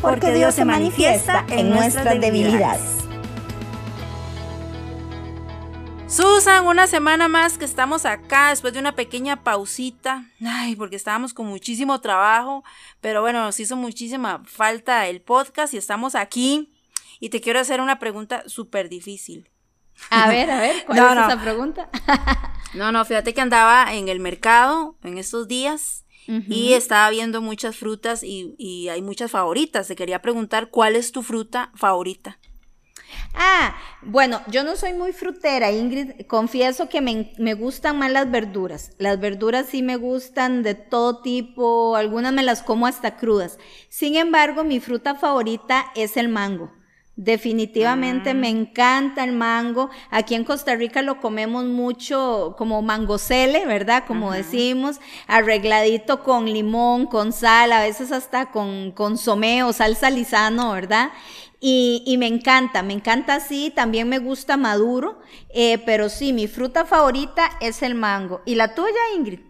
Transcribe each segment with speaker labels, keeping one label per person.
Speaker 1: porque Dios se manifiesta en nuestras debilidades.
Speaker 2: Susan, una semana más que estamos acá después de una pequeña pausita. Ay, porque estábamos con muchísimo trabajo, pero bueno, nos hizo muchísima falta el podcast y estamos aquí. Y te quiero hacer una pregunta súper difícil.
Speaker 1: A ver, a ver, ¿cuál es esa pregunta?
Speaker 2: no, no, fíjate que andaba en el mercado en estos días y estaba viendo muchas frutas y, hay muchas favoritas. Te quería preguntar, ¿cuál es tu fruta favorita?
Speaker 1: Ah, bueno, yo no soy muy frutera, Ingrid. Confieso que me, me, gustan más las verduras. Las verduras sí me gustan de todo tipo, algunas me las como hasta crudas. Sin embargo, mi fruta favorita es el mango. Definitivamente me ah. encanta el mango. Aquí en Costa Rica lo comemos mucho como mangocele, ¿verdad? Como decimos, arregladito con limón, con sal, a veces hasta con consomé o salsa lisano, ¿verdad? Y, y, me encanta, me encanta así, también me gusta maduro, eh, pero sí, mi fruta favorita es el mango. ¿Y la tuya, Ingrid?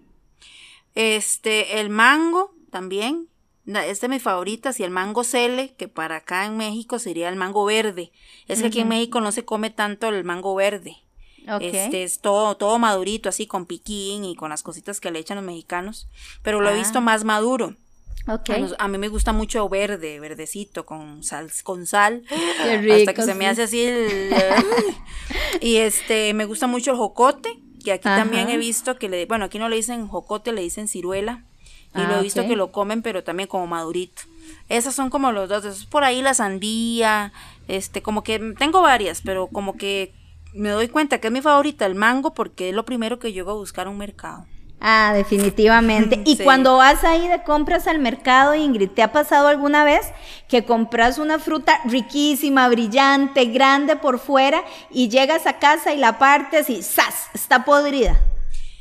Speaker 2: Este, el mango también, este es mi favorita, y el mango cele, que para acá en México sería el mango verde. Es que aquí en México no se come tanto el mango verde. Este es todo, todo madurito, así con piquín y con las cositas que le echan los mexicanos. Pero lo he visto ah. más maduro. A, mí me gusta mucho verde, verdecito, con sal, con sal. hasta que se me hace así y este, me gusta mucho el jocote, que aquí también he visto que le, bueno, aquí no le dicen jocote, le dicen ciruela. Y lo he ah, visto que lo comen, pero también como madurito. Esas son como los dos. Es por ahí la sandía. Este, como que tengo varias, pero como que me doy cuenta que es mi favorita el mango porque es lo primero que llego a buscar un mercado.
Speaker 1: Ah, definitivamente. Y cuando vas ahí de compras al mercado, Ingrid, ¿te ha pasado alguna vez que compras una fruta riquísima, brillante, grande por fuera y llegas a casa y la partes y ¡zas! Está podrida.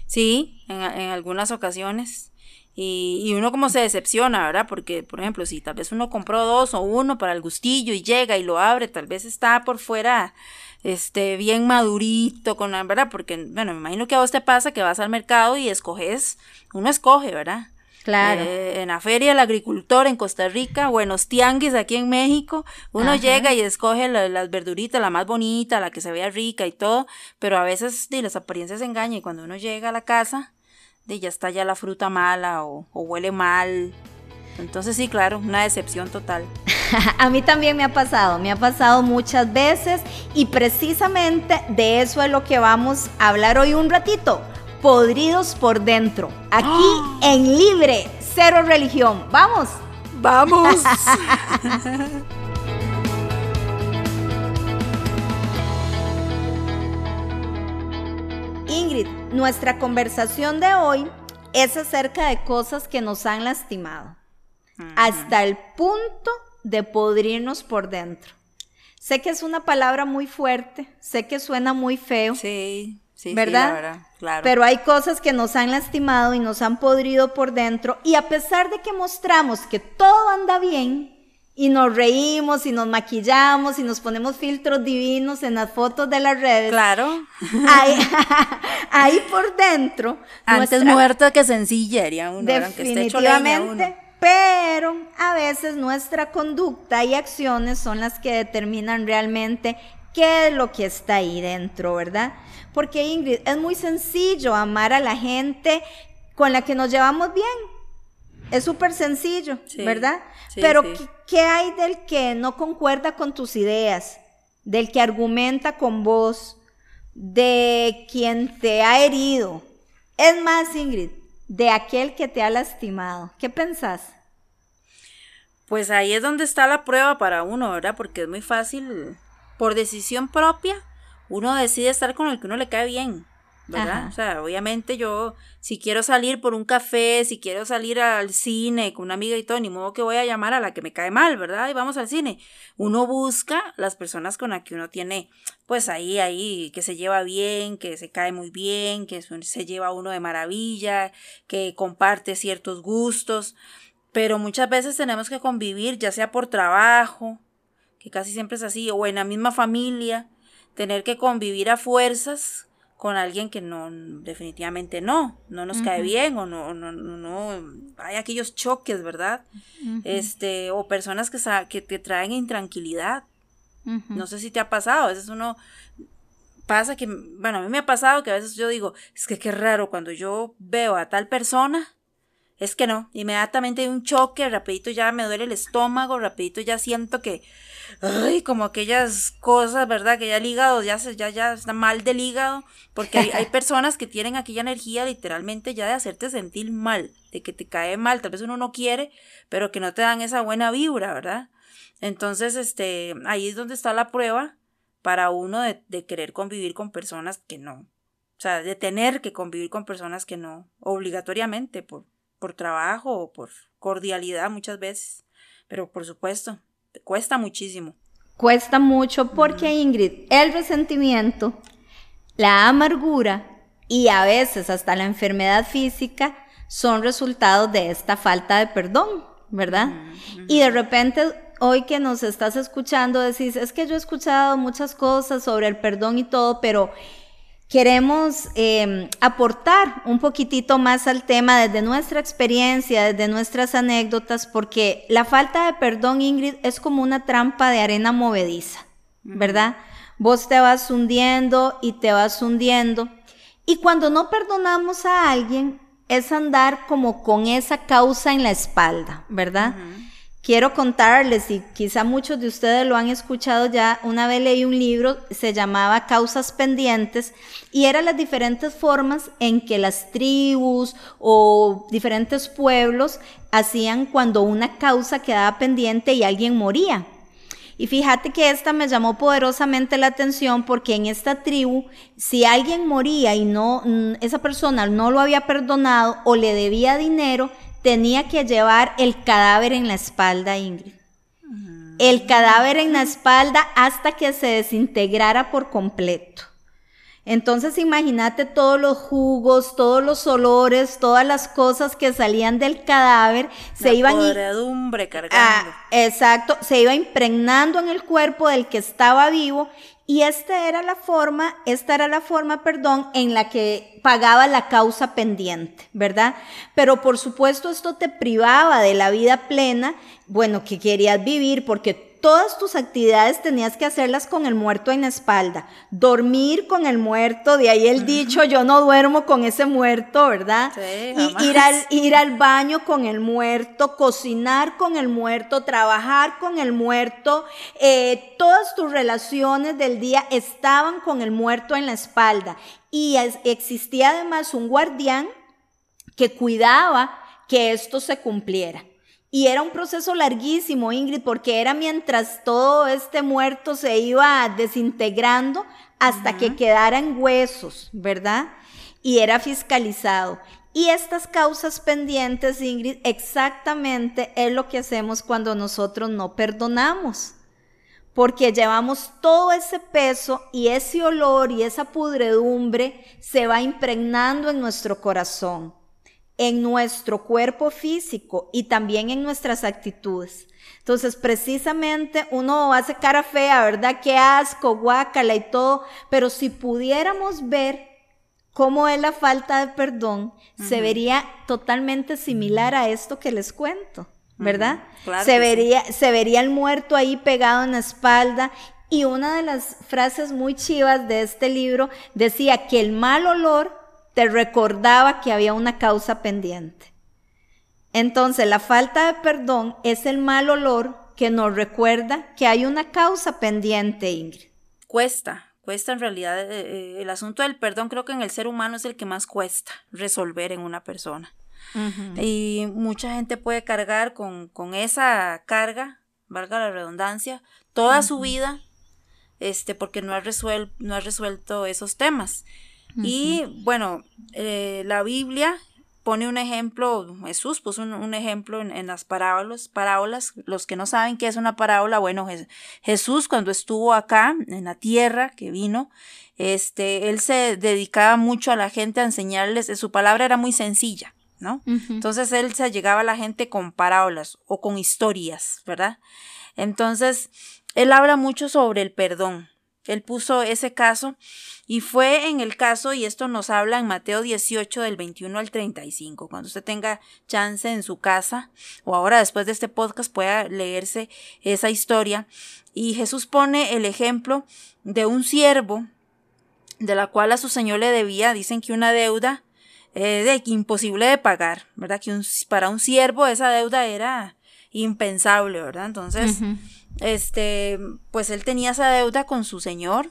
Speaker 2: Sí, en, en algunas ocasiones. Y, uno como se decepciona, ¿verdad? Porque, por ejemplo, si tal vez uno compró dos o uno para el gustillo y llega y lo abre, tal vez está por fuera este, bien madurito, con la verdad, porque, bueno, me imagino que a vos te pasa que vas al mercado y escoges, uno escoge, ¿verdad?
Speaker 1: Claro.
Speaker 2: Eh, en la feria del agricultor en Costa Rica, buenos tianguis aquí en México, uno llega y escoge las verduritas, la más bonita, la que se vea rica y todo, pero a veces las apariencias engañan y cuando uno llega a la casa, de ya está ya la fruta mala o, huele mal. Entonces sí, claro, una decepción total.
Speaker 1: a mí también me ha pasado, me ha pasado muchas veces y precisamente de eso es lo que vamos a hablar hoy un ratito. Podridos por dentro, aquí ¡Ah! en Libre, cero religión. Vamos.
Speaker 2: Vamos.
Speaker 1: Ingrid, nuestra conversación de hoy es acerca de cosas que nos han lastimado, hasta el punto de podrirnos por dentro. Sé que es una palabra muy fuerte, sé que suena muy feo.
Speaker 2: Sí, sí,
Speaker 1: ¿verdad?
Speaker 2: Sí, verdad, claro.
Speaker 1: Pero hay cosas que nos han lastimado y nos han podrido por dentro y a pesar de que mostramos que todo anda bien, y nos reímos y nos maquillamos y nos ponemos filtros divinos en las fotos de las redes.
Speaker 2: Claro.
Speaker 1: Ahí, por dentro.
Speaker 2: Antes muerto que sencilla, haría uno,
Speaker 1: definitivamente. Pero a veces nuestra conducta y acciones son las que determinan realmente qué es lo que está ahí dentro, ¿verdad? Porque Ingrid, es muy sencillo amar a la gente con la que nos llevamos bien es súper sencillo, ¿verdad? Pero ¿qué, hay del que no concuerda con tus ideas? Del que argumenta con vos, de quien te ha herido. Es más, Ingrid, de aquel que te ha lastimado. ¿Qué pensás?
Speaker 2: Pues ahí es donde está la prueba para uno, ¿verdad? Porque es muy fácil, por decisión propia, uno decide estar con el que uno le cae bien. ¿Verdad?
Speaker 1: Ajá.
Speaker 2: O sea, obviamente yo, si quiero salir por un café, si quiero salir al cine con una amiga y todo, ni modo que voy a llamar a la que me cae mal, ¿verdad? Y vamos al cine. Uno busca las personas con las que uno tiene, pues ahí, ahí, que se lleva bien, que se cae muy bien, que se lleva uno de maravilla, que comparte ciertos gustos, pero muchas veces tenemos que convivir, ya sea por trabajo, que casi siempre es así, o en la misma familia, tener que convivir a fuerzas con alguien que no, definitivamente no, no nos cae bien o no, no, no, no, hay aquellos choques, ¿verdad? Este, o personas que, sa- que te traen intranquilidad. No sé si te ha pasado, a veces uno pasa que, bueno, a mí me ha pasado que a veces yo digo, es que qué raro, cuando yo veo a tal persona, es que no, inmediatamente hay un choque, rapidito ya me duele el estómago, rapidito ya siento que, ay, como aquellas cosas, ¿verdad? Que ya el hígado ya, se, ya, ya está mal del hígado, porque hay, hay personas que tienen aquella energía literalmente ya de hacerte sentir mal, de que te cae mal, tal vez uno no quiere, pero que no te dan esa buena vibra, ¿verdad? Entonces, este, ahí es donde está la prueba para uno de, de querer convivir con personas que no. O sea, de tener que convivir con personas que no, obligatoriamente, por, por trabajo o por cordialidad muchas veces. Pero por supuesto, cuesta muchísimo.
Speaker 1: Cuesta mucho porque Ingrid, el resentimiento, la amargura y a veces hasta la enfermedad física son resultados de esta falta de perdón, ¿verdad? Y de repente hoy que nos estás escuchando decís, es que yo he escuchado muchas cosas sobre el perdón y todo, pero queremos eh, aportar un poquitito más al tema desde nuestra experiencia, desde nuestras anécdotas, porque la falta de perdón, Ingrid, es como una trampa de arena movediza, ¿verdad? Vos te vas hundiendo y te vas hundiendo. Y cuando no perdonamos a alguien, es andar como con esa causa en la espalda, ¿verdad? Quiero contarles, y quizá muchos de ustedes lo han escuchado ya, una vez leí un libro, se llamaba Causas Pendientes, y eran las diferentes formas en que las tribus o diferentes pueblos hacían cuando una causa quedaba pendiente y alguien moría. Y fíjate que esta me llamó poderosamente la atención porque en esta tribu, si alguien moría y no, mm, esa persona no lo había perdonado o le debía dinero, tenía que llevar el cadáver en la espalda, Ingrid. El cadáver en la espalda hasta que se desintegrara por completo. Entonces imagínate todos los jugos, todos los olores, todas las cosas que salían del cadáver, se
Speaker 2: La
Speaker 1: iban
Speaker 2: podredumbre cargando.
Speaker 1: Ah, exacto, se iba impregnando en el cuerpo del que estaba vivo y esta era la forma, esta era la forma, perdón, en la que pagaba la causa pendiente, ¿verdad? Pero por supuesto esto te privaba de la vida plena, bueno, que querías vivir porque todas tus actividades tenías que hacerlas con el muerto en la espalda. Dormir con el muerto, de ahí el dicho, yo no duermo con ese muerto, ¿verdad?
Speaker 2: Sí,
Speaker 1: y ir al, ir al baño con el muerto, cocinar con el muerto, trabajar con el muerto, eh, todas tus relaciones del día estaban con el muerto en la espalda. Y es- existía además un guardián que cuidaba que esto se cumpliera. Y era un proceso larguísimo, Ingrid, porque era mientras todo este muerto se iba desintegrando hasta que quedara en huesos, ¿verdad? Y era fiscalizado. Y estas causas pendientes, Ingrid, exactamente es lo que hacemos cuando nosotros no perdonamos. Porque llevamos todo ese peso y ese olor y esa pudredumbre se va impregnando en nuestro corazón en nuestro cuerpo físico y también en nuestras actitudes. Entonces, precisamente uno hace cara fea, ¿verdad? Qué asco, guácala y todo, pero si pudiéramos ver cómo es la falta de perdón, se vería totalmente similar a esto que les cuento, ¿verdad?
Speaker 2: Claro
Speaker 1: se
Speaker 2: sí.
Speaker 1: vería se vería el muerto ahí pegado en la espalda y una de las frases muy chivas de este libro decía que el mal olor te recordaba que había una causa pendiente. Entonces, la falta de perdón es el mal olor que nos recuerda que hay una causa pendiente, Ingrid.
Speaker 2: Cuesta, cuesta en realidad. eh, eh, el asunto del perdón creo que en el ser humano es el que más cuesta resolver en una persona. Y mucha gente puede cargar con, con esa carga, valga la redundancia, toda su vida, este, porque no ha, resuel- no ha resuelto esos temas. Y bueno, eh, la Biblia pone un ejemplo, Jesús puso un, ejemplo en, las parábolas, parábolas, los que no saben qué es una parábola, bueno, Jesús cuando estuvo acá en la tierra, que vino, este, él se dedicaba mucho a la gente a enseñarles, su palabra era muy sencilla, ¿no? Entonces él se llegaba a la gente con parábolas o con historias, ¿verdad? Entonces, él habla mucho sobre el perdón. Él puso ese caso y fue en el caso, y esto nos habla en Mateo 18 del 21 al 35, cuando usted tenga chance en su casa o ahora después de este podcast pueda leerse esa historia. Y Jesús pone el ejemplo de un siervo de la cual a su señor le debía, dicen que una deuda eh, de, imposible de pagar, ¿verdad? Que para un siervo esa deuda era impensable, ¿verdad? Entonces, este, pues él tenía esa deuda con su señor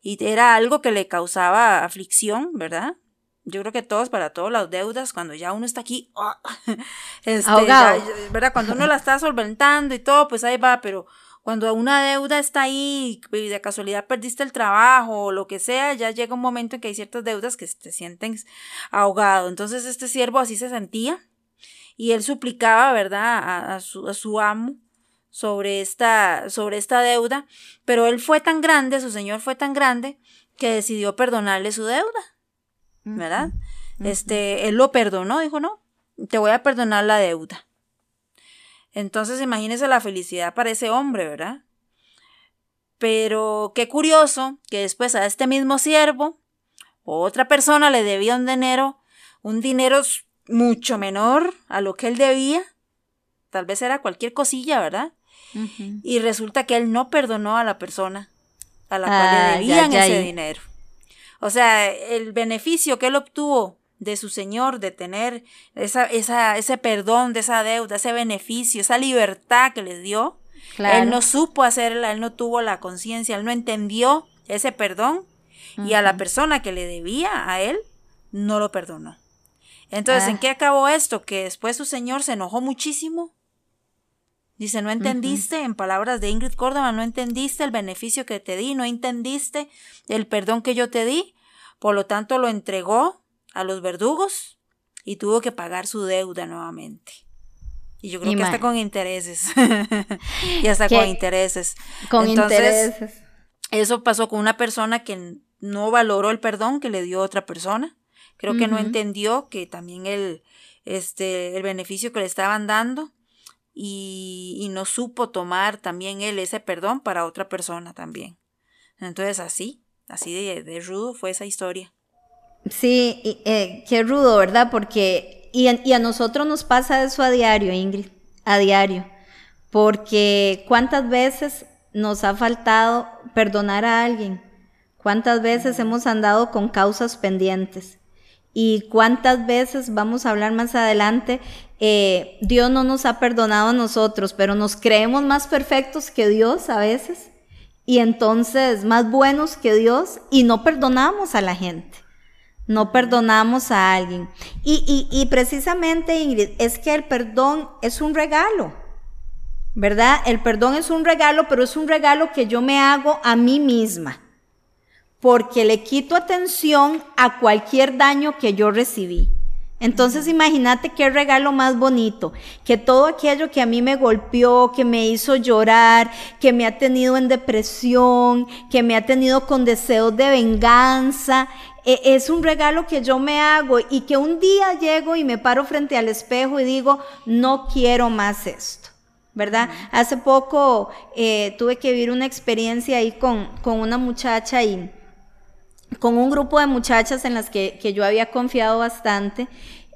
Speaker 2: y era algo que le causaba aflicción, ¿verdad? Yo creo que todos, para todas las deudas, cuando ya uno está aquí, este, ¿verdad? Cuando uno la está solventando y todo, pues ahí va, pero cuando una deuda está ahí y de casualidad perdiste el trabajo o lo que sea, ya llega un momento en que hay ciertas deudas que te sienten ahogado. Entonces este siervo así se sentía y él suplicaba, ¿verdad?, a, su, a su amo sobre esta, sobre esta deuda, pero él fue tan grande, su señor fue tan grande, que decidió perdonarle su deuda, ¿verdad? Este, él lo perdonó, dijo, no, te voy a perdonar la deuda. Entonces imagínese la felicidad para ese hombre, ¿verdad? Pero qué curioso que después a este mismo siervo, otra persona le debía un dinero, un dinero mucho menor a lo que él debía. Tal vez era cualquier cosilla, ¿verdad? Y resulta que él no perdonó a la persona a la cual le ah, debían ese dinero. O sea, el beneficio que él obtuvo de su Señor, de tener esa, esa, ese perdón de esa deuda, ese beneficio, esa libertad que les dio. Él no supo hacerla, él no tuvo la conciencia, él no entendió ese perdón y a la persona que le debía a él no lo perdonó. Entonces, ¿en ah. qué acabó esto? Que después su Señor se enojó muchísimo. Dice, no entendiste, en palabras de Ingrid Córdoba, no entendiste el beneficio que te di, no entendiste el perdón que yo te di, por lo tanto lo entregó a los verdugos y tuvo que pagar su deuda nuevamente. Y yo creo que hasta con intereses. y hasta con intereses. Con intereses. Eso pasó con una persona que no valoró el perdón que le dio otra persona. Creo que no entendió que también el, este, el beneficio que le estaban dando y, no supo tomar también él ese perdón para otra persona también. Entonces así, así de, de rudo fue esa historia.
Speaker 1: Sí, eh, qué rudo, ¿verdad? Porque, y, y a nosotros nos pasa eso a diario, Ingrid, a diario. Porque cuántas veces nos ha faltado perdonar a alguien, cuántas veces hemos andado con causas pendientes y cuántas veces vamos a hablar más adelante, eh, Dios no nos ha perdonado a nosotros, pero nos creemos más perfectos que Dios a veces y entonces más buenos que Dios y no perdonamos a la gente no perdonamos a alguien. Y, precisamente, Ingrid, es que el perdón es un regalo, ¿verdad? El perdón es un regalo, pero es un regalo que yo me hago a mí misma, porque le quito atención a cualquier daño que yo recibí. Entonces imagínate qué regalo más bonito, que todo aquello que a mí me golpeó, que me hizo llorar, que me ha tenido en depresión, que me ha tenido con deseos de venganza, e, es un regalo que yo me hago y que un día llego y me paro frente al espejo y digo, no quiero más esto. ¿Verdad? Hace poco eh, tuve que vivir una experiencia ahí con, una muchacha y con un grupo de muchachas en las que, yo había confiado bastante.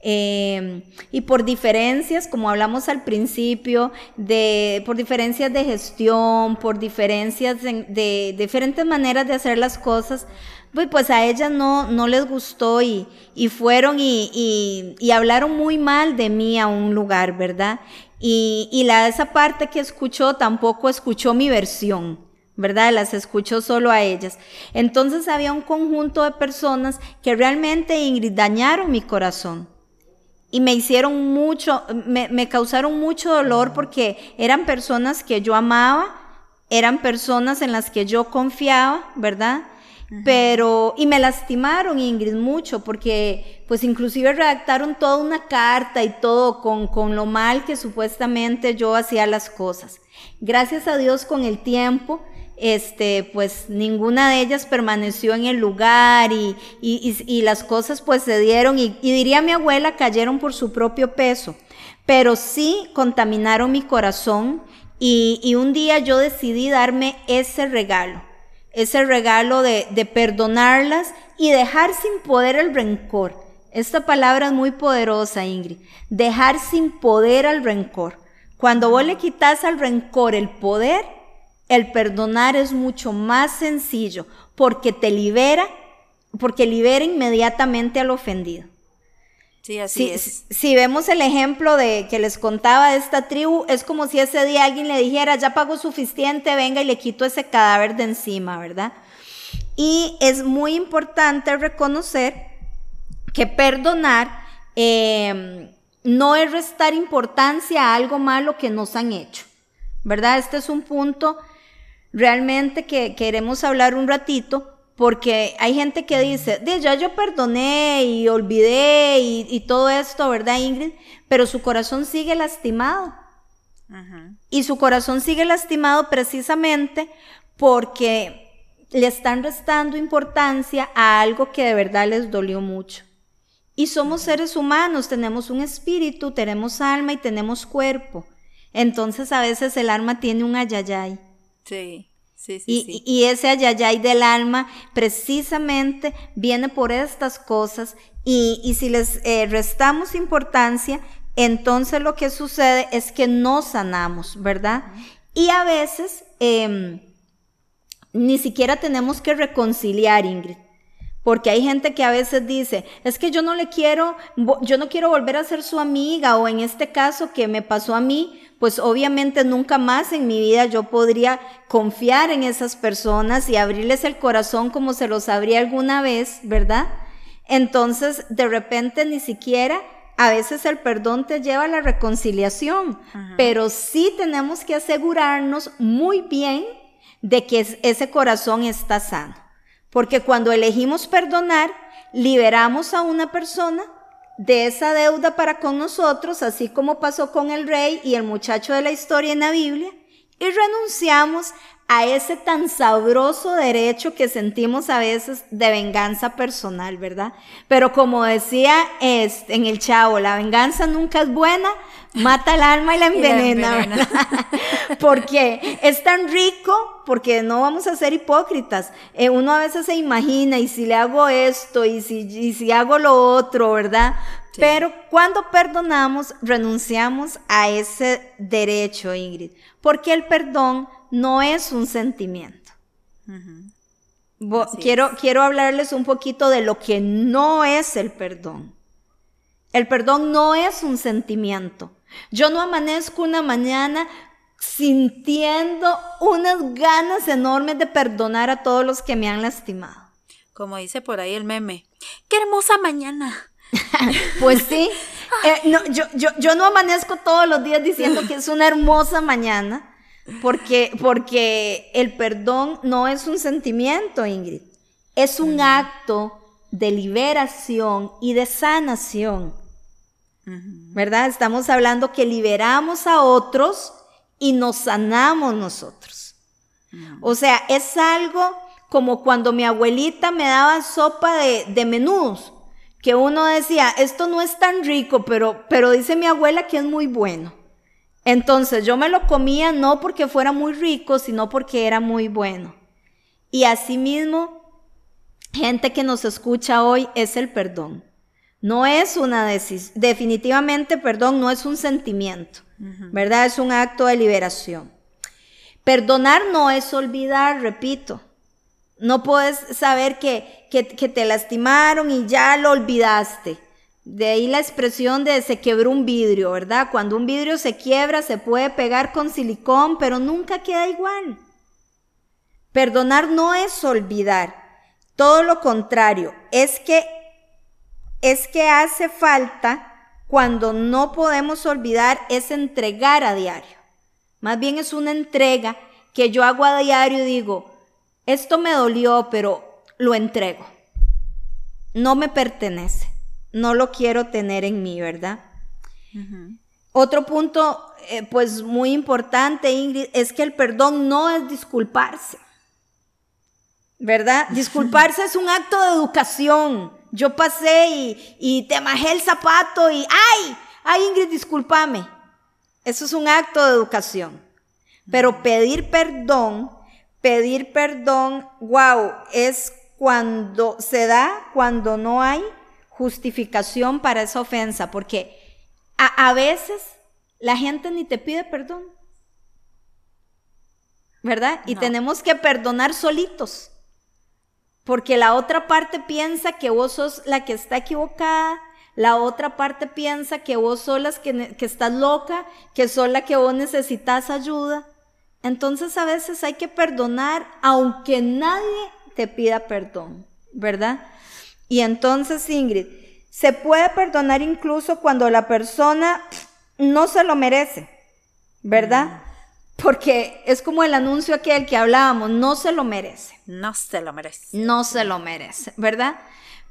Speaker 1: Em, y por diferencias, como hablamos al principio, de, por diferencias de gestión, por diferencias de diferentes maneras de hacer las cosas, pues, pues a ellas no, no les gustó y, fueron y, hablaron muy mal de mí a un lugar, ¿verdad? Y, y la, esa parte que escuchó tampoco escuchó mi versión. ¿Verdad? Las escuchó solo a ellas. Entonces había un conjunto de personas que realmente, Ingrid, dañaron mi corazón. Y me hicieron mucho, me, me causaron mucho dolor porque eran personas que yo amaba, eran personas en las que yo confiaba, ¿verdad? Pero, y me lastimaron, Ingrid, mucho, porque pues inclusive redactaron toda una carta y todo con, con lo mal que supuestamente yo hacía las cosas. Gracias a Dios con el tiempo, este, pues ninguna de ellas permaneció en el lugar y, y, y, las cosas pues se dieron y, y, diría mi abuela, cayeron por su propio peso, pero sí contaminaron mi corazón y un día yo decidí darme ese regalo ese regalo de, de perdonarlas y dejar sin poder el rencor. Esta palabra es muy poderosa, Ingrid. Dejar sin poder al rencor. Cuando vos le quitas al rencor el poder, el perdonar es mucho más sencillo porque te libera, porque libera inmediatamente al ofendido.
Speaker 2: Sí, así es.
Speaker 1: Si vemos el ejemplo de que les contaba de esta tribu, es como si ese día alguien le dijera, ya pago suficiente, venga y le quito ese cadáver de encima, ¿verdad? Y es muy importante reconocer que perdonar em, no es restar importancia a algo malo que nos han hecho, ¿verdad? Este es un punto realmente que queremos hablar un ratito porque hay gente que dice, ya yo perdoné y olvidé y, todo esto, ¿verdad, Ingrid? Pero su corazón sigue lastimado. Y su corazón sigue lastimado precisamente porque le están restando importancia a algo que de verdad les dolió mucho. Y somos seres humanos, tenemos un espíritu, tenemos alma y tenemos cuerpo. Entonces a veces el alma tiene un ayayay.
Speaker 2: Sí
Speaker 1: y, ese ayayay del alma precisamente viene por estas cosas y, si les eh, restamos importancia, entonces lo que sucede es que no sanamos, ¿verdad? Y a veces em, ni siquiera tenemos que reconciliar, Ingrid. Porque hay gente que a veces dice, es que yo no le quiero, yo no quiero volver a ser su amiga, o en este caso que me pasó a mí, pues obviamente nunca más en mi vida yo podría confiar en esas personas y abrirles el corazón como se los abría alguna vez, ¿verdad? Entonces, de repente ni siquiera a veces el perdón te lleva a la reconciliación, pero sí tenemos que asegurarnos muy bien de que ese corazón está sano. Porque cuando elegimos perdonar, liberamos a una persona de esa deuda para con nosotros, así como pasó con el rey y el muchacho de la historia en la Biblia, y renunciamos a ese tan sabroso derecho que sentimos a veces de venganza personal, ¿verdad? Pero como decía este, en el chavo, la venganza nunca es buena, mata el alma y la envenena, ¿verdad? porque es tan rico, porque no vamos a ser hipócritas. Eh, uno a veces se imagina, y si le hago esto, y si, y si hago lo otro, ¿verdad? Pero cuando perdonamos, renunciamos a ese derecho, Ingrid, porque el perdón no es un sentimiento. quiero, quiero hablarles un poquito de lo que no es el perdón. El perdón no es un sentimiento. Yo no amanezco una mañana sintiendo unas ganas enormes de perdonar a todos los que me han lastimado.
Speaker 2: Como dice por ahí el meme, qué hermosa mañana.
Speaker 1: pues sí, eh, yo, yo, no amanezco todos los días diciendo que es una hermosa mañana, porque, porque el perdón no es un sentimiento, Ingrid, es un acto de liberación y de sanación. ¿Verdad? Estamos hablando que liberamos a otros y nos sanamos nosotros. O sea, es algo como cuando mi abuelita me daba sopa de, de menudos que uno decía, esto no es tan rico, pero, pero dice mi abuela que es muy bueno. Entonces yo me lo comía no porque fuera muy rico, sino porque era muy bueno. Y asimismo, gente que nos escucha hoy es el perdón. No es una decisión, definitivamente perdón no es un sentimiento, ¿verdad? Es un acto de liberación. Perdonar no es olvidar, repito. No puedes saber que, que, te lastimaron y ya lo olvidaste. De ahí la expresión de se quebró un vidrio, ¿verdad? Cuando un vidrio se quiebra se puede pegar con silicón, pero nunca queda igual. Perdonar no es olvidar, todo lo contrario, es que es que hace falta cuando no podemos olvidar es entregar a diario. Más bien es una entrega que yo hago a diario y digo, esto me dolió, pero lo entrego. No me pertenece. No lo quiero tener en mí, ¿verdad? Otro punto, eh, pues muy importante, Ingrid, es que el perdón no es disculparse. ¿Verdad? Disculparse es un acto de educación. Yo pasé y, y te majé el zapato y ¡ay! ¡Ay, Ingrid, discúlpame! Eso es un acto de educación. Pero pedir perdón, pedir perdón, wow, es cuando se da, cuando no hay justificación para esa ofensa, porque a, veces la gente ni te pide perdón, ¿verdad? Y tenemos que perdonar solitos, porque la otra parte piensa que vos sos la que está equivocada, la otra parte piensa que vos sos la que, que estás loca, que sos la que vos necesitas ayuda. Entonces a veces hay que perdonar aunque nadie te pida perdón, ¿verdad? Y entonces, Ingrid, se puede perdonar incluso cuando la persona no se lo merece, ¿verdad? Porque es como el anuncio aquel que hablábamos, no se lo merece.
Speaker 2: No se lo merece.
Speaker 1: No se lo merece, ¿verdad?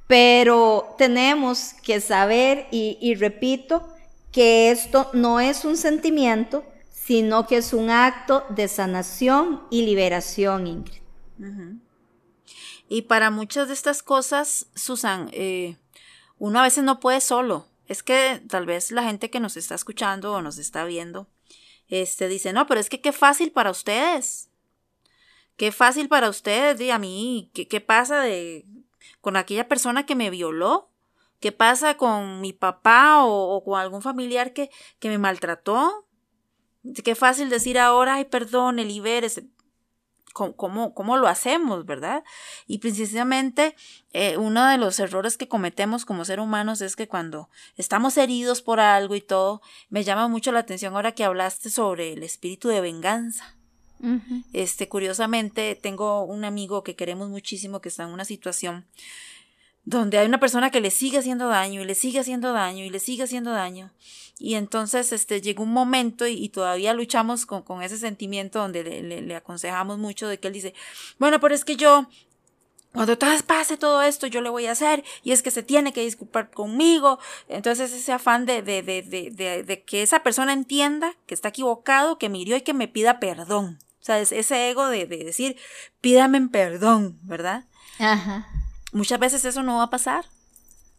Speaker 1: Pero tenemos que saber, y, repito, que esto no es un sentimiento, sino que es un acto de sanación y liberación, Ingrid.
Speaker 2: Y para muchas de estas cosas, Susan, eh, uno a veces no puede solo. Es que tal vez la gente que nos está escuchando o nos está viendo, este, dice, no, pero es que qué fácil para ustedes. Qué fácil para ustedes, y a mí, ¿qué, qué pasa de, con aquella persona que me violó? ¿Qué pasa con mi papá o, con algún familiar que, que, me maltrató? Qué fácil decir ahora, ay, perdón, libérese cómo, cómo lo hacemos, ¿verdad? Y precisamente eh, uno de los errores que cometemos como seres humanos es que cuando estamos heridos por algo y todo, me llama mucho la atención ahora que hablaste sobre el espíritu de venganza. Este, curiosamente, tengo un amigo que queremos muchísimo que está en una situación donde hay una persona que le sigue haciendo daño y le sigue haciendo daño y le sigue haciendo daño. Y entonces este, llegó un momento y, todavía luchamos con, con, ese sentimiento donde le, le, aconsejamos mucho de que él dice, bueno, pero es que yo, cuando pase todo esto, yo le voy a hacer y es que se tiene que disculpar conmigo. Entonces ese afán de, de, de, de, de que esa persona entienda que está equivocado, que me hirió y que me pida perdón. O sea, ese ego de decir, pídame perdón, ¿verdad? Ajá. Muchas veces eso no va a pasar.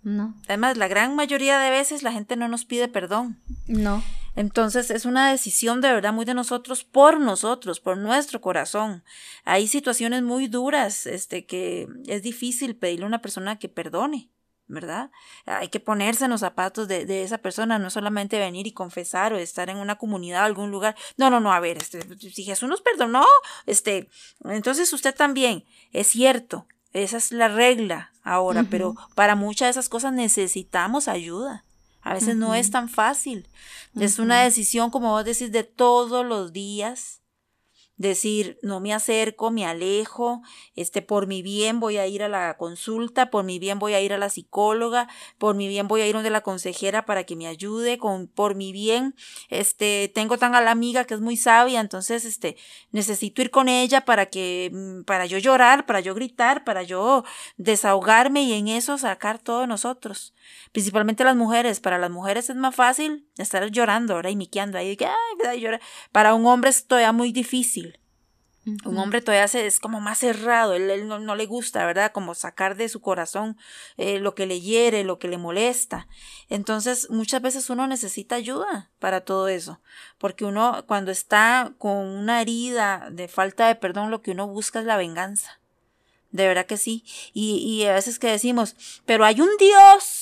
Speaker 2: No. Además, la gran mayoría de veces la gente no nos pide perdón. No. Entonces es una decisión de verdad muy de nosotros por nosotros, por nuestro corazón. Hay situaciones muy duras, este, que es difícil pedirle a una persona que perdone. ¿verdad? Hay que ponerse en los zapatos de, de, esa persona, no solamente venir y confesar o estar en una comunidad o algún lugar. No, no, no, a ver, este, si Jesús nos perdonó, este, entonces usted también, es cierto, esa es la regla ahora, pero para muchas de esas cosas necesitamos ayuda. A veces no es tan fácil. Es una decisión, como vos decís, de todos los días decir, no me acerco, me alejo, este, por mi bien voy a ir a la consulta, por mi bien voy a ir a la psicóloga, por mi bien voy a ir donde la consejera para que me ayude, con, por mi bien, este, tengo tan a la amiga que es muy sabia, entonces, este, necesito ir con ella para que, mm, para yo llorar, para yo gritar, para yo desahogarme y en eso sacar todo nosotros. Principalmente las mujeres, para las mujeres es más fácil estar llorando ahora y miqueando ahí, ay, llora. Para un hombre es todavía muy difícil. Un hombre todavía se, es como más cerrado, él, no, le gusta, ¿verdad? Como sacar de su corazón eh, lo que le hiere, lo que le molesta. Entonces, muchas veces uno necesita ayuda para todo eso, porque uno cuando está con una herida de falta de perdón, lo que uno busca es la venganza. De verdad que sí. Y, y a veces que decimos, pero hay un Dios.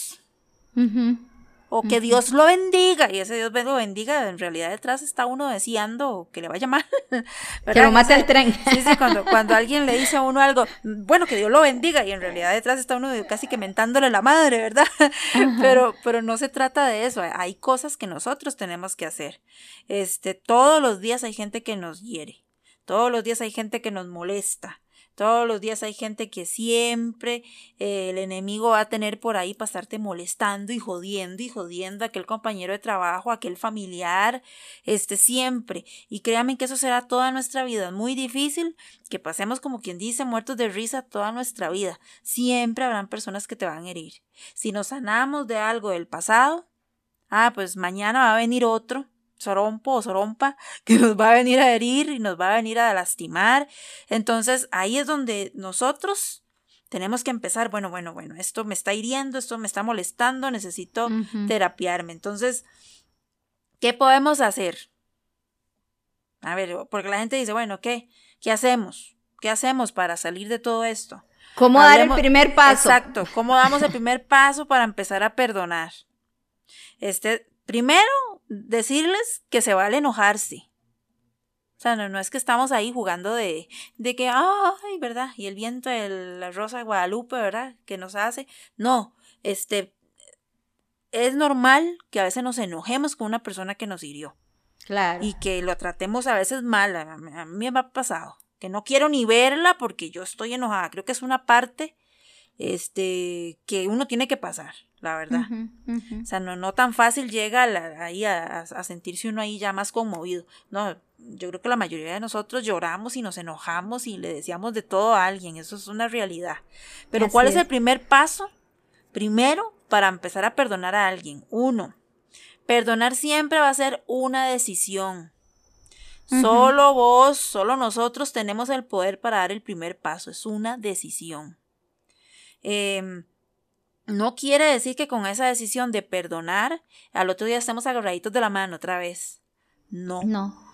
Speaker 2: O que Dios lo bendiga, y ese Dios lo bendiga, en realidad detrás está uno deseando que le vaya mal.
Speaker 1: Que lo mate el tren.
Speaker 2: Sí, sí, cuando, cuando alguien le dice a uno algo, bueno, que Dios lo bendiga, y en realidad detrás está uno casi que mentándole la madre, ¿verdad? Pero, pero no se trata de eso, hay cosas que nosotros tenemos que hacer. Este, todos los días hay gente que nos hiere, todos los días hay gente que nos molesta, Todos los días hay gente que siempre eh, el enemigo va a tener por ahí para estarte molestando y jodiendo y jodiendo a aquel compañero de trabajo, a aquel familiar, este siempre. Y créanme que eso será toda nuestra vida. Muy difícil que pasemos como quien dice muertos de risa toda nuestra vida. Siempre habrán personas que te van a herir. Si nos sanamos de algo del pasado, ah, pues mañana va a venir otro sorompo o sorompa que nos va a venir a herir y nos va a venir a lastimar. Entonces ahí es donde nosotros tenemos que empezar, bueno, bueno, bueno, esto me está hiriendo, esto me está molestando, necesito terapiarme. Entonces, ¿qué podemos hacer? A ver, porque la gente dice, bueno, ¿qué? ¿Qué hacemos? ¿Qué hacemos para salir de todo esto?
Speaker 1: ¿Cómo dar el primer paso?
Speaker 2: Exacto, ¿cómo damos el primer paso para empezar a perdonar? Este, primero, decirles que se vale enojarse. O sea, no, es que estamos ahí jugando de, de que, ay, ¿verdad? Y el viento de la rosa de Guadalupe, ¿verdad? Que nos hace. No, este, es normal que a veces nos enojemos con una persona que nos hirió.
Speaker 1: Claro.
Speaker 2: Y que lo tratemos a veces mal. A mí me ha pasado. Que no quiero ni verla porque yo estoy enojada. Creo que es una parte este, que uno tiene que pasar, la verdad. O sea, no, no tan fácil llega ahí a, sentirse uno ahí ya más conmovido. No, yo creo que la mayoría de nosotros lloramos y nos enojamos y le decíamos de todo a alguien, eso es una realidad. Pero ¿cuál es. el primer paso? Primero, para empezar a perdonar a alguien. Uno, perdonar siempre va a ser una decisión. Solo vos, solo nosotros tenemos el poder para dar el primer paso, es una decisión. Em, no quiere decir que con esa decisión de perdonar, al otro día estemos agarraditos de la mano otra vez. No.
Speaker 1: No.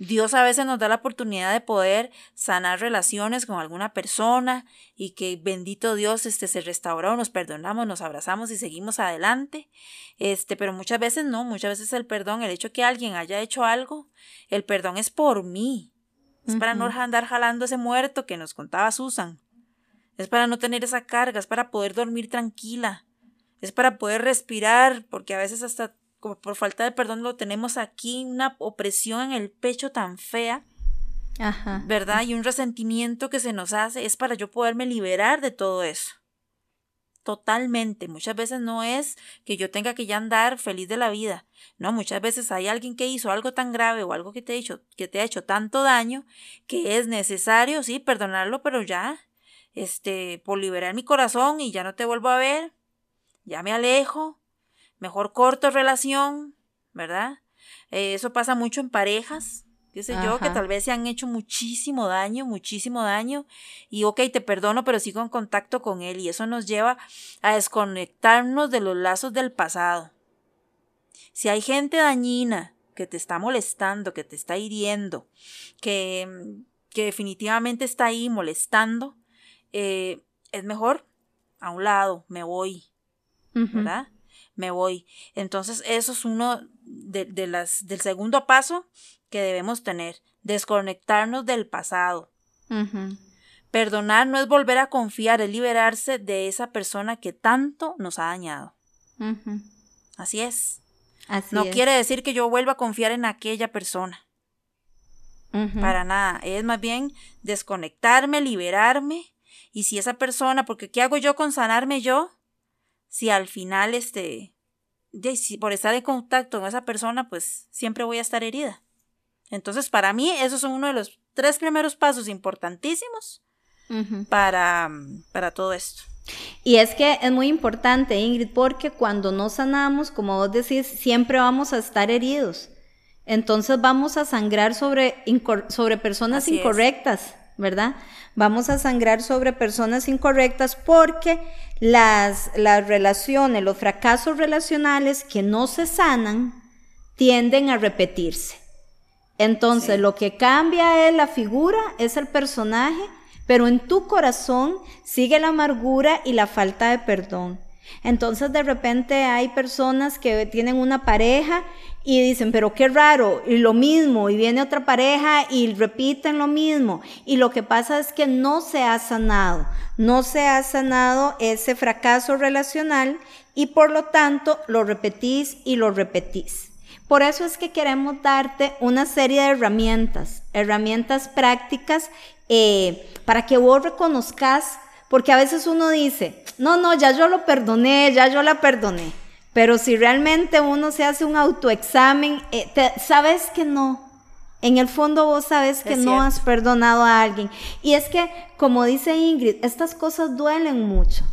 Speaker 2: Dios a veces nos da la oportunidad de poder sanar relaciones con alguna persona y que bendito Dios este, se restauró, nos perdonamos, nos abrazamos y seguimos adelante. Este, pero muchas veces no, muchas veces el perdón, el hecho que alguien haya hecho algo, el perdón es por mí. Es para no andar jalando ese muerto que nos contaba Susan. Es para no tener esa carga, es para poder dormir tranquila, es para poder respirar, porque a veces hasta como por falta de perdón lo tenemos aquí, una opresión en el pecho tan fea,
Speaker 1: Ajá.
Speaker 2: ¿verdad? Y un resentimiento que se nos hace, es para yo poderme liberar de todo eso. Totalmente. Muchas veces no es que yo tenga que ya andar feliz de la vida. No, muchas veces hay alguien que hizo algo tan grave o algo que te ha hecho, que te ha hecho tanto daño que es necesario, sí, perdonarlo, pero ya, este, por liberar mi corazón y ya no te vuelvo a ver, ya me alejo, mejor corto relación, ¿verdad? Eh, eso pasa mucho en parejas, qué sé yo, que tal vez se han hecho muchísimo daño, muchísimo daño, y ok, te perdono, pero sigo en contacto con él, y eso nos lleva a desconectarnos de los lazos del pasado. Si hay gente dañina que te está molestando, que te está hiriendo, que, que definitivamente está ahí molestando, eh, es mejor a un lado, me voy, ¿verdad? Me voy. Entonces, eso es uno de, las, del segundo paso que debemos tener, desconectarnos del pasado. Perdonar no es volver a confiar, es liberarse de esa persona que tanto nos ha dañado. Así es. no quiere decir que yo vuelva a confiar en aquella persona. Para nada. Es más bien desconectarme, liberarme y si esa persona, porque ¿qué hago yo con sanarme yo? Si al final, este, si por estar en contacto con esa persona, pues siempre voy a estar herida. Entonces, para mí, esos son uno de los tres primeros pasos importantísimos para, para todo esto.
Speaker 1: Y es que es muy importante, Ingrid, porque cuando no sanamos, como vos decís, siempre vamos a estar heridos. Entonces vamos a sangrar sobre, sobre personas incorrectas, ¿verdad? vamos a sangrar sobre personas incorrectas porque las, las relaciones, los fracasos relacionales que no se sanan, tienden a repetirse. Entonces, lo que cambia es la figura, es el personaje, pero en tu corazón sigue la amargura y la falta de perdón. Entonces de repente hay personas que tienen una pareja y dicen, pero qué raro, y lo mismo, y viene otra pareja y repiten lo mismo. Y lo que pasa es que no se ha sanado, no se ha sanado ese fracaso relacional y por lo tanto lo repetís y lo repetís. Por eso es que queremos darte una serie de herramientas, herramientas prácticas eh, para que vos reconozcas, porque a veces uno dice, no, no, ya yo lo perdoné, ya yo la perdoné. Pero si realmente uno se hace un autoexamen, eh, sabes que no. En el fondo vos sabes que no has perdonado a alguien. Y es que, como dice Ingrid, estas cosas duelen mucho.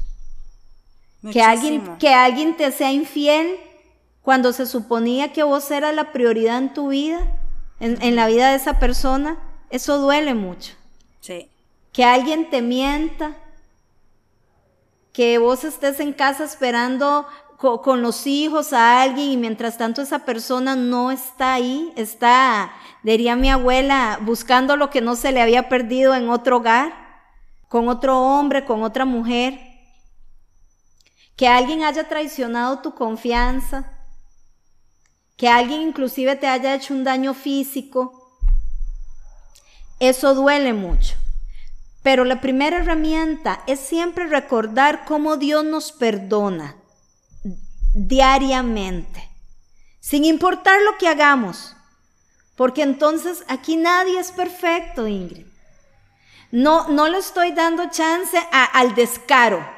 Speaker 1: Que alguien, que alguien te sea infiel cuando se suponía que vos eras la prioridad en tu vida, en, en la vida de esa persona, eso duele mucho.
Speaker 2: Sí.
Speaker 1: Que alguien te mienta, que vos estés en casa esperando con, los hijos a alguien y mientras tanto esa persona no está ahí, está, diría mi abuela, buscando lo que no se le había perdido en otro hogar, con otro hombre, con otra mujer. Que alguien haya traicionado tu confianza, que alguien inclusive te haya hecho un daño físico. Eso duele mucho. Pero la primera herramienta es siempre recordar cómo Dios nos perdona diariamente, sin importar lo que hagamos, porque entonces aquí nadie es perfecto, Ingrid. No, no le estoy dando chance al descaro,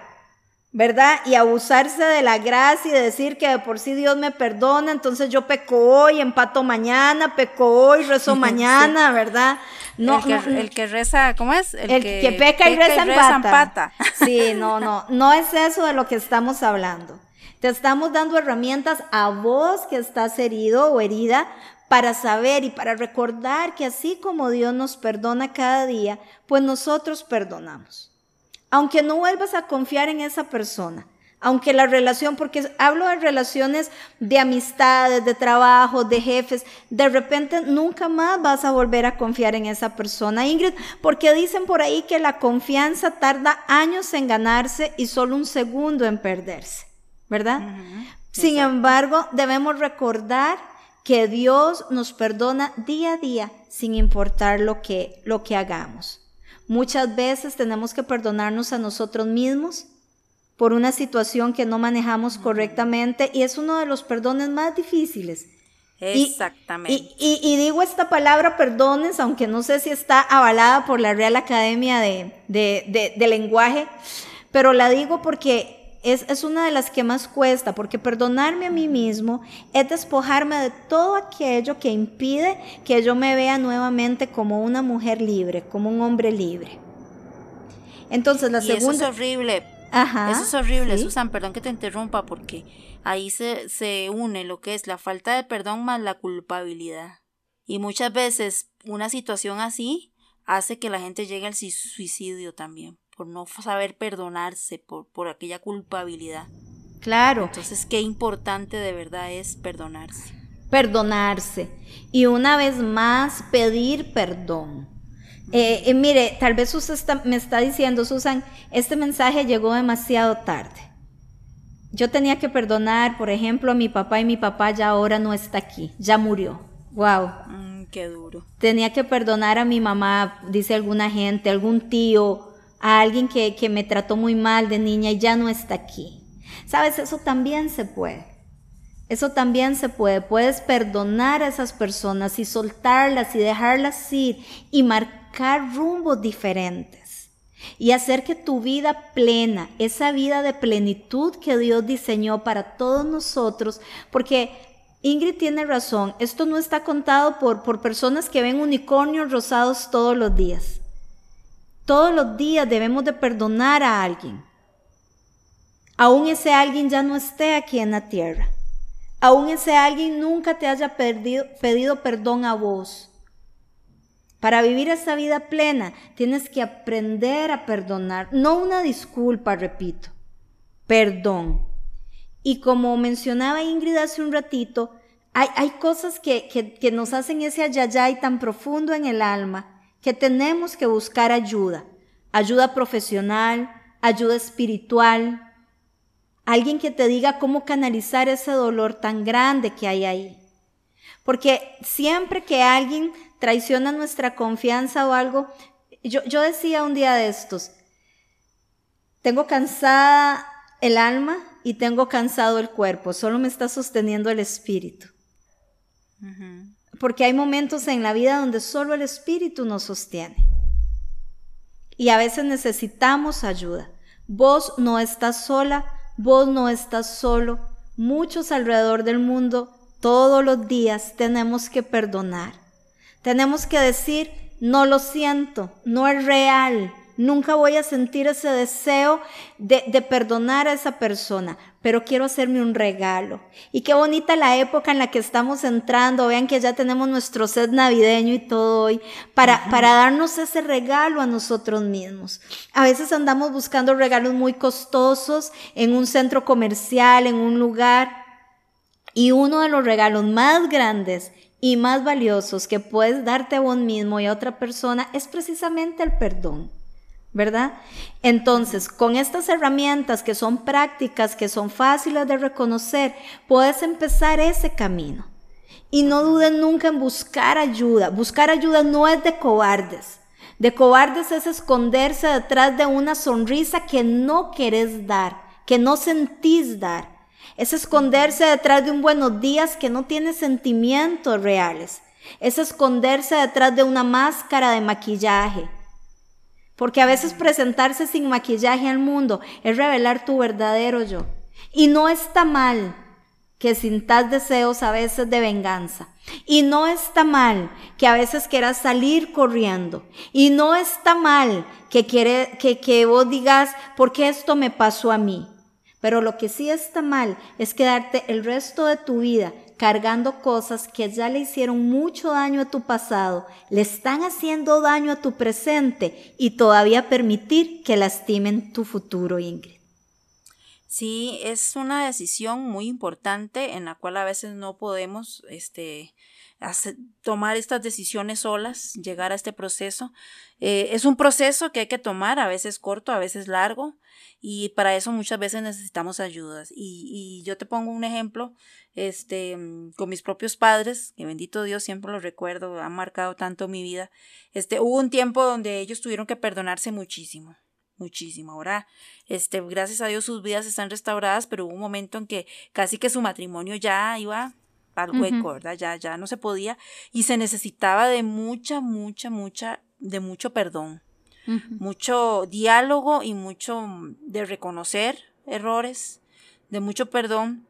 Speaker 1: ¿verdad? Y abusarse de la gracia y decir que de por sí Dios me perdona, entonces yo peco hoy, empato mañana, peco hoy, rezo mañana, ¿verdad?
Speaker 2: No, el, que, reza, ¿cómo es?
Speaker 1: El, que, peca, y reza, empata. Sí, no, no, no es eso de lo que estamos hablando. Te estamos dando herramientas a vos que estás herido o herida para saber y para recordar que así como Dios nos perdona cada día, pues nosotros perdonamos. Aunque no vuelvas a confiar en esa persona, aunque la relación, porque hablo de relaciones de amistades, de trabajo, de jefes, de repente nunca más vas a volver a confiar en esa persona, Ingrid, porque dicen por ahí que la confianza tarda años en ganarse y solo un segundo en perderse. ¿verdad? Sin embargo, debemos recordar que Dios nos perdona día a día sin importar lo que, lo que hagamos. Muchas veces tenemos que perdonarnos a nosotros mismos por una situación que no manejamos correctamente y es uno de los perdones más difíciles.
Speaker 2: Exactamente.
Speaker 1: Y, digo esta palabra perdones, aunque no sé si está avalada por la Real Academia de, de Lenguaje, pero la digo porque es, una de las que más cuesta, porque perdonarme a mí mismo es despojarme de todo aquello que impide que yo me vea nuevamente como una mujer libre, como un hombre libre. Entonces, la segunda...
Speaker 2: Eso es horrible. Ajá, eso es horrible, Susan, perdón que te interrumpa, porque ahí se, se une lo que es la falta de perdón más la culpabilidad. Y muchas veces una situación así hace que la gente llegue al suicidio también por no saber perdonarse, por, por aquella culpabilidad.
Speaker 1: Claro.
Speaker 2: Entonces, qué importante de verdad es perdonarse.
Speaker 1: Perdonarse. Y una vez más, pedir perdón. Eh, eh, mire, tal vez usted me está diciendo, Susan, este mensaje llegó demasiado tarde. Yo tenía que perdonar, por ejemplo, a mi papá y mi papá ya ahora no está aquí, ya murió. Wow.
Speaker 2: Mm, qué duro.
Speaker 1: Tenía que perdonar a mi mamá, dice alguna gente, algún tío, a alguien que, que me trató muy mal de niña y ya no está aquí. Sabes, eso también se puede. Eso también se puede. Puedes perdonar a esas personas y soltarlas y dejarlas ir y marcar rumbos diferentes. Y hacer que tu vida plena, esa vida de plenitud que Dios diseñó para todos nosotros, porque Ingrid tiene razón, esto no está contado por, por personas que ven unicornios rosados todos los días. Todos los días debemos de perdonar a alguien. Aún ese alguien ya no esté aquí en la tierra. Aún ese alguien nunca te haya pedido perdón a vos. Para vivir esa vida plena tienes que aprender a perdonar. No una disculpa, repito. Perdón. Y como mencionaba Ingrid hace un ratito, hay, cosas que, que, nos hacen ese ayayay tan profundo en el alma que tenemos que buscar ayuda, ayuda profesional, ayuda espiritual, alguien que te diga cómo canalizar ese dolor tan grande que hay ahí. Porque siempre que alguien traiciona nuestra confianza o algo, yo, yo decía un día de estos, tengo cansada el alma y tengo cansado el cuerpo, solo me está sosteniendo el espíritu. Porque hay momentos en la vida donde solo el Espíritu nos sostiene. Y a veces necesitamos ayuda. Vos no estás sola, vos no estás solo. Muchos alrededor del mundo todos los días tenemos que perdonar. Tenemos que decir, no lo siento, no es real, nunca voy a sentir ese deseo de, de, perdonar a esa persona, pero quiero hacerme un regalo. Y qué bonita la época en la que estamos entrando, vean que ya tenemos nuestro set navideño y todo hoy, para, para darnos ese regalo a nosotros mismos. A veces andamos buscando regalos muy costosos en un centro comercial, en un lugar, y uno de los regalos más grandes y más valiosos que puedes darte a vos mismo y a otra persona es precisamente el perdón. ¿Verdad? Entonces, con estas herramientas que son prácticas, que son fáciles de reconocer, puedes empezar ese camino. Y no duden nunca en buscar ayuda. Buscar ayuda no es de cobardes. De cobardes es esconderse detrás de una sonrisa que no querés dar, que no sentís dar. Es esconderse detrás de un buenos días que no tiene sentimientos reales. Es esconderse detrás de una máscara de maquillaje porque a veces presentarse sin maquillaje al mundo es revelar tu verdadero yo. Y no está mal que sintas deseos a veces de venganza. Y no está mal que a veces quieras salir corriendo. Y no está mal que, quiere, que, que vos digas, ¿por qué esto me pasó a mí? Pero lo que sí está mal es quedarte el resto de tu vida cargando cosas que ya le hicieron mucho daño a tu pasado, le están haciendo daño a tu presente y todavía permitir que lastimen tu futuro, Ingrid.
Speaker 2: Sí, es una decisión muy importante en la cual a veces no podemos este, tomar estas decisiones solas, llegar a este proceso. Eh, es un proceso que hay que tomar, a veces corto, a veces largo, y para eso muchas veces necesitamos ayudas. Y, yo te pongo un ejemplo, este, mm, con mis propios padres, que bendito Dios siempre los recuerdo, han marcado tanto mi vida. Este, hubo un tiempo donde ellos tuvieron que perdonarse muchísimo muchísimo. Ahora, este, gracias a Dios sus vidas están restauradas, pero hubo un momento en que casi que su matrimonio ya iba al hueco, ¿verdad? Ya, ya no se podía y se necesitaba de mucha, mucha, mucha, de mucho perdón mucho diálogo y mucho mm, de reconocer errores, de mucho perdón.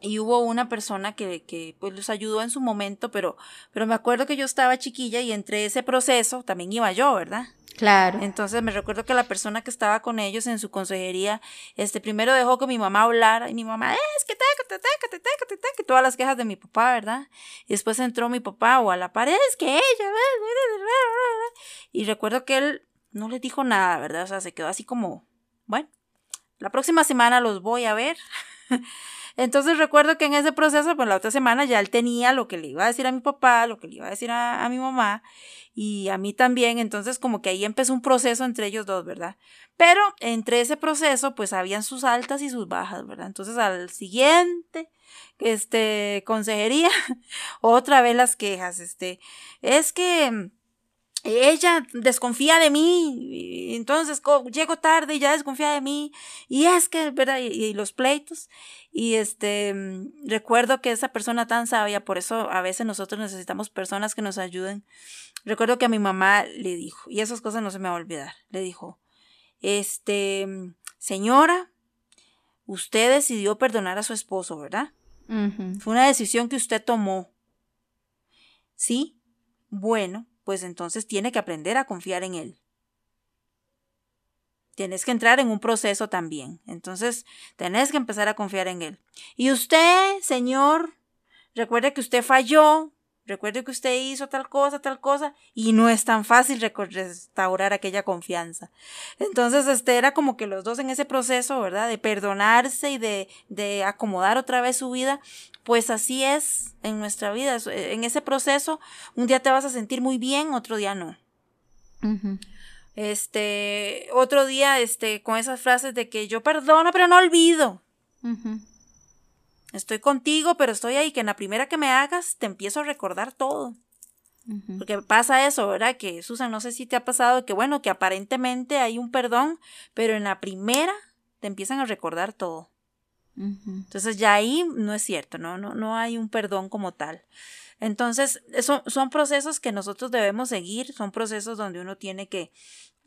Speaker 2: Y hubo una persona que, que pues los ayudó en su momento, pero, pero me acuerdo que yo estaba chiquilla y entre ese proceso también iba yo, ¿verdad?
Speaker 1: Claro.
Speaker 2: Entonces me recuerdo que la persona que estaba con ellos en su consejería, este, primero dejó que mi mamá hablara y mi mamá, es que te te te te todas las quejas de mi papá, ¿verdad? Y después entró mi papá o a la pared, es que ella, y recuerdo que él no les dijo nada, ¿verdad? O sea, se quedó así como, bueno, la próxima semana los voy a ver. Entonces recuerdo que en ese proceso, pues la otra semana ya él tenía lo que le iba a decir a mi papá, lo que le iba a decir a, mi mamá y a mí también. Entonces como que ahí empezó un proceso entre ellos dos, ¿verdad? Pero entre ese proceso, pues habían sus altas y sus bajas, ¿verdad? Entonces al siguiente, este, consejería, otra vez las quejas, este, es que ella desconfía de mí, entonces llego tarde y ya desconfía de mí, y es que, ¿verdad? Y, los pleitos, y este, mm, recuerdo que esa persona tan sabia, por eso a veces nosotros necesitamos personas que nos ayuden. Recuerdo que a mi mamá le dijo, y esas cosas no se me va a olvidar, le dijo, este, señora, usted decidió perdonar a su esposo, ¿verdad? Fue una decisión que usted tomó. Sí, bueno, pues entonces tiene que aprender a confiar en Él. Tienes que entrar en un proceso también. Entonces, tenés que empezar a confiar en Él. Y usted, Señor, recuerde que usted falló, recuerde que usted hizo tal cosa, tal cosa, y no es tan fácil restaurar aquella confianza. Entonces, este era como que los dos en ese proceso, ¿verdad? De perdonarse y de, de acomodar otra vez su vida, pues así es en nuestra vida. En ese proceso, un día te vas a sentir muy bien, otro día no. Este, otro día, este, con esas frases de que yo perdono, pero no olvido. Estoy contigo, pero estoy ahí, que en la primera que me hagas te empiezo a recordar todo. Porque pasa eso, ¿verdad? Que Susan, no sé si te ha pasado que, bueno, que aparentemente hay un perdón, pero en la primera te empiezan a recordar todo. Entonces ya ahí no es cierto, ¿no? No, no hay un perdón como tal. Entonces, eso, son procesos que nosotros debemos seguir, son procesos donde uno tiene que,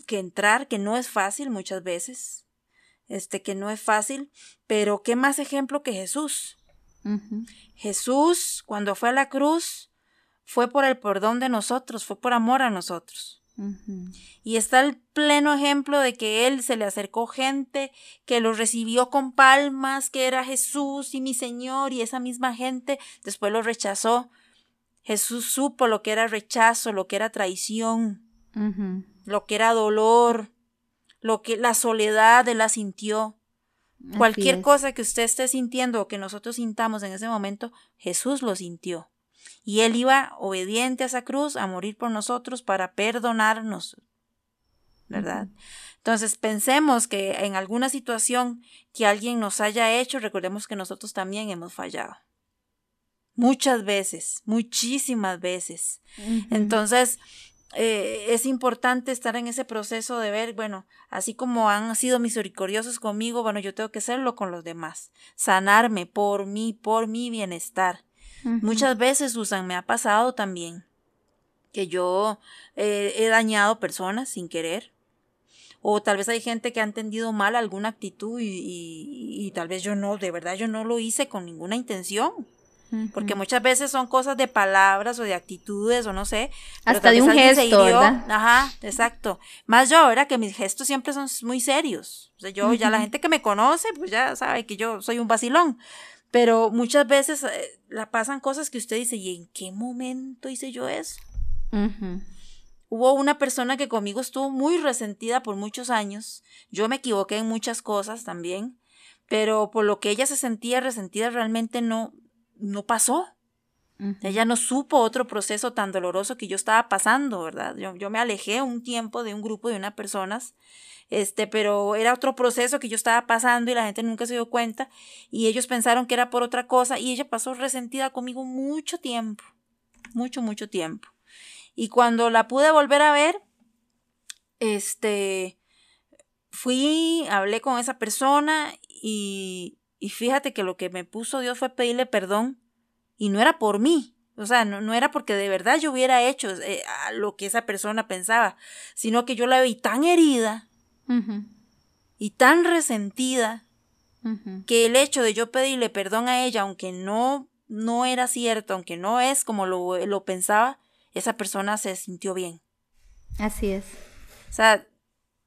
Speaker 2: que entrar, que no es fácil muchas veces, este, que no es fácil, pero qué más ejemplo que Jesús. Jesús, cuando fue a la cruz, fue por el perdón de nosotros, fue por amor a nosotros. Y está el pleno ejemplo de que él se le acercó gente que lo recibió con palmas, que era Jesús y mi Señor, y esa misma gente después lo rechazó. Jesús supo lo que era rechazo, lo que era traición, lo que era dolor, lo que la soledad él la sintió. Cualquier cosa que usted esté sintiendo o que nosotros sintamos en ese momento, Jesús lo sintió. Y Él iba obediente a esa cruz a morir por nosotros para perdonarnos. ¿Verdad? Entonces pensemos que en alguna situación que alguien nos haya hecho, recordemos que nosotros también hemos fallado. Muchas veces, muchísimas veces. Entonces, eh, es importante estar en ese proceso de ver, bueno, así como han sido misericordiosos conmigo, bueno, yo tengo que hacerlo con los demás, sanarme por mí, por mi bienestar. Muchas veces, Susan, me ha pasado también que yo eh, he dañado personas sin querer. O tal vez hay gente que ha entendido mal alguna actitud y, y, tal vez yo no, de verdad yo no lo hice con ninguna intención. Porque muchas veces son cosas de palabras o de actitudes o no sé.
Speaker 1: Hasta de un gesto, ¿verdad?
Speaker 2: Ajá, exacto. Más yo, ¿verdad? Que mis gestos siempre son muy serios. O sea, yo, ya la gente que me conoce, pues ya sabe que yo soy un vacilón. Pero muchas veces eh, la pasan cosas que usted dice, ¿y en qué momento hice yo eso? Hubo una persona que conmigo estuvo muy resentida por muchos años. Yo me equivoqué en muchas cosas también, pero por lo que ella se sentía resentida realmente no, no pasó. Ella no supo otro proceso tan doloroso que yo estaba pasando, ¿verdad? Yo, yo, me alejé un tiempo de un grupo de unas personas, este, pero era otro proceso que yo estaba pasando y la gente nunca se dio cuenta y ellos pensaron que era por otra cosa y ella pasó resentida conmigo mucho tiempo, mucho, mucho tiempo. Y cuando la pude volver a ver, este, fui, hablé con esa persona y, y fíjate que lo que me puso Dios fue pedirle perdón y no era por mí. O sea, no, era porque de verdad yo hubiera hecho eh, lo que esa persona pensaba, sino que yo la vi tan herida y tan resentida que el hecho de yo pedirle perdón a ella, aunque no, no era cierto, aunque no es como lo, lo pensaba, esa persona se sintió bien.
Speaker 1: Así es.
Speaker 2: O sea,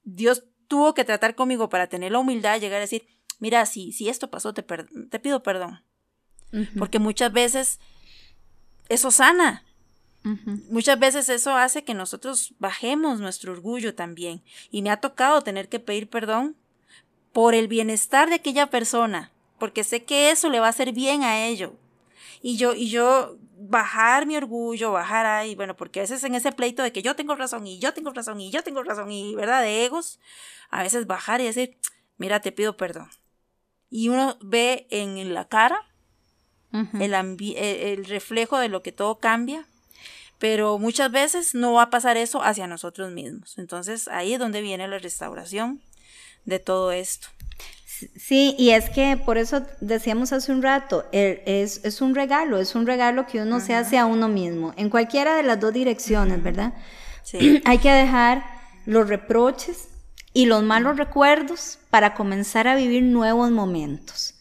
Speaker 2: Dios tuvo que tratar conmigo para tener la humildad de llegar a decir, mira, si, si esto pasó, te, te pido perdón. Porque muchas veces eso sana. Muchas veces eso hace que nosotros bajemos nuestro orgullo también. Y me ha tocado tener que pedir perdón por el bienestar de aquella persona, porque sé que eso le va a hacer bien a ello. Y yo, y yo bajar mi orgullo, bajar ahí, bueno, porque a veces en ese pleito de que yo tengo razón y yo tengo razón y yo tengo razón y, ¿verdad? De egos, a veces bajar y decir, mira, te pido perdón y uno ve en la cara el, e, el reflejo de lo que todo cambia, pero muchas veces no va a pasar eso hacia nosotros mismos. Entonces ahí es donde viene la restauración de todo esto.
Speaker 1: Sí, y es que por eso decíamos hace un rato, es, es un regalo, es un regalo que uno se hace a uno mismo, en cualquiera de las dos direcciones, ¿verdad? Sí. Hay que dejar los reproches y los malos recuerdos para comenzar a vivir nuevos momentos.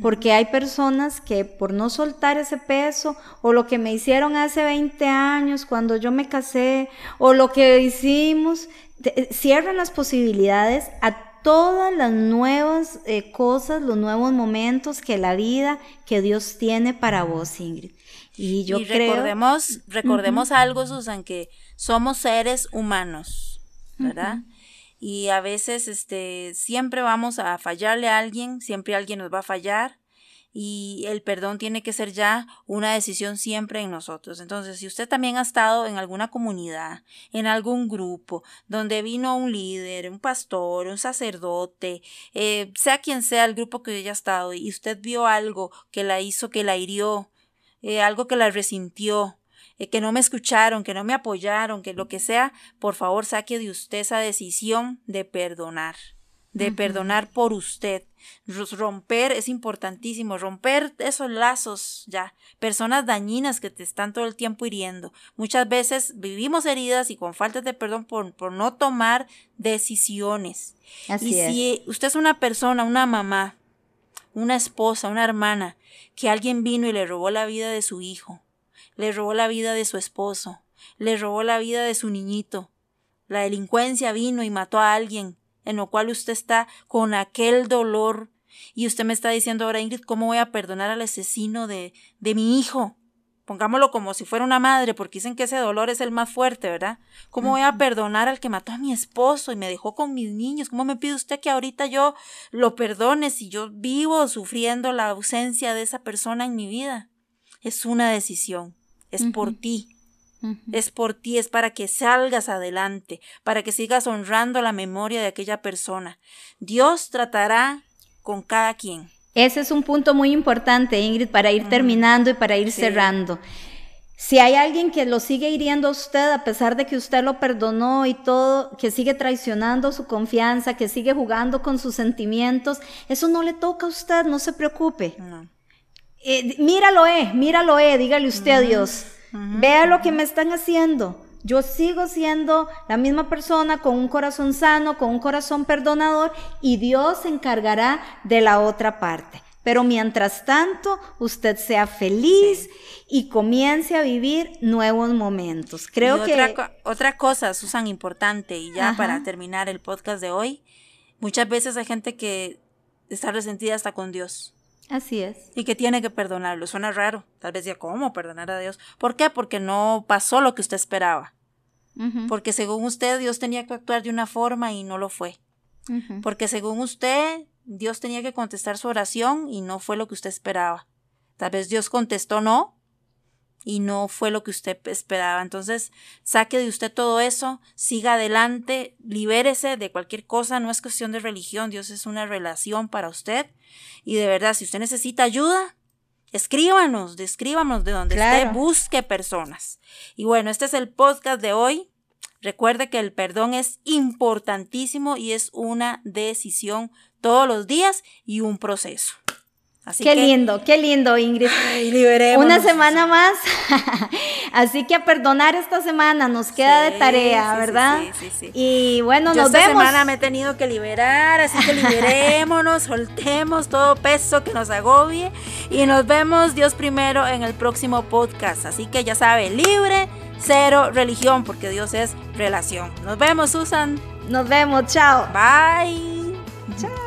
Speaker 1: Porque hay personas que por no soltar ese peso o lo que me hicieron hace 20 años cuando yo me casé o lo que hicimos, cierran las posibilidades a todas las nuevas eh, cosas, los nuevos momentos que la vida que Dios tiene para vos, Ingrid.
Speaker 2: Y yo creo... Recordemos, recordemos algo, Susan, que somos seres humanos, ¿verdad? Y a veces este siempre vamos a fallarle a alguien, siempre alguien nos va a fallar y el perdón tiene que ser ya una decisión siempre en nosotros. Entonces, si usted también ha estado en alguna comunidad, en algún grupo, donde vino un líder, un pastor, un sacerdote, eh, sea quien sea el grupo que haya estado, y usted vio algo que la hizo, que la hirió, eh, algo que la resintió, eh, que no me escucharon, que no me apoyaron, que lo que sea, por favor saque de usted esa decisión de perdonar de perdonar por usted. Romper es importantísimo, romper esos lazos ya, personas dañinas que te están todo el tiempo hiriendo. Muchas veces vivimos heridas y con falta de perdón por, por no tomar decisiones.
Speaker 1: Así
Speaker 2: y
Speaker 1: es.
Speaker 2: si usted es una persona, una mamá, una esposa, una hermana, que alguien vino y le robó la vida de su hijo, le robó la vida de su esposo, le robó la vida de su niñito, la delincuencia vino y mató a alguien, en lo cual usted está con aquel dolor. Y usted me está diciendo ahora, Ingrid, ¿cómo voy a perdonar al asesino de, de mi hijo? Pongámoslo como si fuera una madre, porque dicen que ese dolor es el más fuerte, ¿verdad? ¿Cómo voy a perdonar al que mató a mi esposo y me dejó con mis niños? ¿Cómo me pide usted que ahorita yo lo perdone si yo vivo sufriendo la ausencia de esa persona en mi vida? Es una decisión, es por ti. Es por ti, es para que salgas adelante, para que sigas honrando la memoria de aquella persona. Dios tratará con cada quien.
Speaker 1: Ese es un punto muy importante, Ingrid, para ir terminando y para ir cerrando. Si hay alguien que lo sigue hiriendo a usted, a pesar de que usted lo perdonó y todo, que sigue traicionando su confianza, que sigue jugando con sus sentimientos, eso no le toca a usted, no se preocupe.
Speaker 2: No.
Speaker 1: Eh, míralo, eh, míralo, eh, dígale usted a Dios. Vea lo que me están haciendo. Yo sigo siendo la misma persona con un corazón sano, con un corazón perdonador y Dios se encargará de la otra parte. Pero mientras tanto, usted sea feliz y comience a vivir nuevos momentos. Creo
Speaker 2: Y
Speaker 1: que
Speaker 2: otra, co- otra cosa, Susan, importante, y ya
Speaker 1: Ajá.
Speaker 2: para terminar el podcast de hoy, muchas veces hay gente que está resentida hasta con Dios
Speaker 1: así es.
Speaker 2: y que tiene que perdonarlo. Suena raro. Tal vez diga, ¿cómo perdonar a Dios? ¿Por qué? Porque no pasó lo que usted esperaba. Porque según usted, Dios tenía que actuar de una forma y no lo fue. Porque según usted, Dios tenía que contestar su oración y no fue lo que usted esperaba. Tal vez Dios contestó no y no fue lo que usted esperaba. Entonces, saque de usted todo eso, siga adelante, libérese de cualquier cosa. No es cuestión de religión, Dios es una relación para usted. Y de verdad, si usted necesita ayuda, escríbanos, descríbanos de donde
Speaker 1: Claro.
Speaker 2: esté, busque personas. Y bueno, este es el podcast de hoy. Recuerde que el perdón es importantísimo y es una decisión todos los días y un proceso. Así
Speaker 1: Qué
Speaker 2: que,
Speaker 1: lindo, qué lindo, Ingrid.
Speaker 2: ay, liberémonos.
Speaker 1: Una semana más. Así que a perdonar esta semana nos queda
Speaker 2: Sí,
Speaker 1: de tarea,
Speaker 2: sí,
Speaker 1: ¿verdad?
Speaker 2: sí, sí, sí.
Speaker 1: Y bueno,
Speaker 2: Yo
Speaker 1: nos
Speaker 2: esta
Speaker 1: vemos.
Speaker 2: semana me he tenido que liberar, así que liberémonos, soltemos todo peso que nos agobie y nos vemos Dios primero en el próximo podcast. Así que ya sabe, libre, cero religión, porque Dios es relación. Nos vemos, Susan.
Speaker 1: Nos vemos, chao.
Speaker 2: Bye.
Speaker 1: Chao.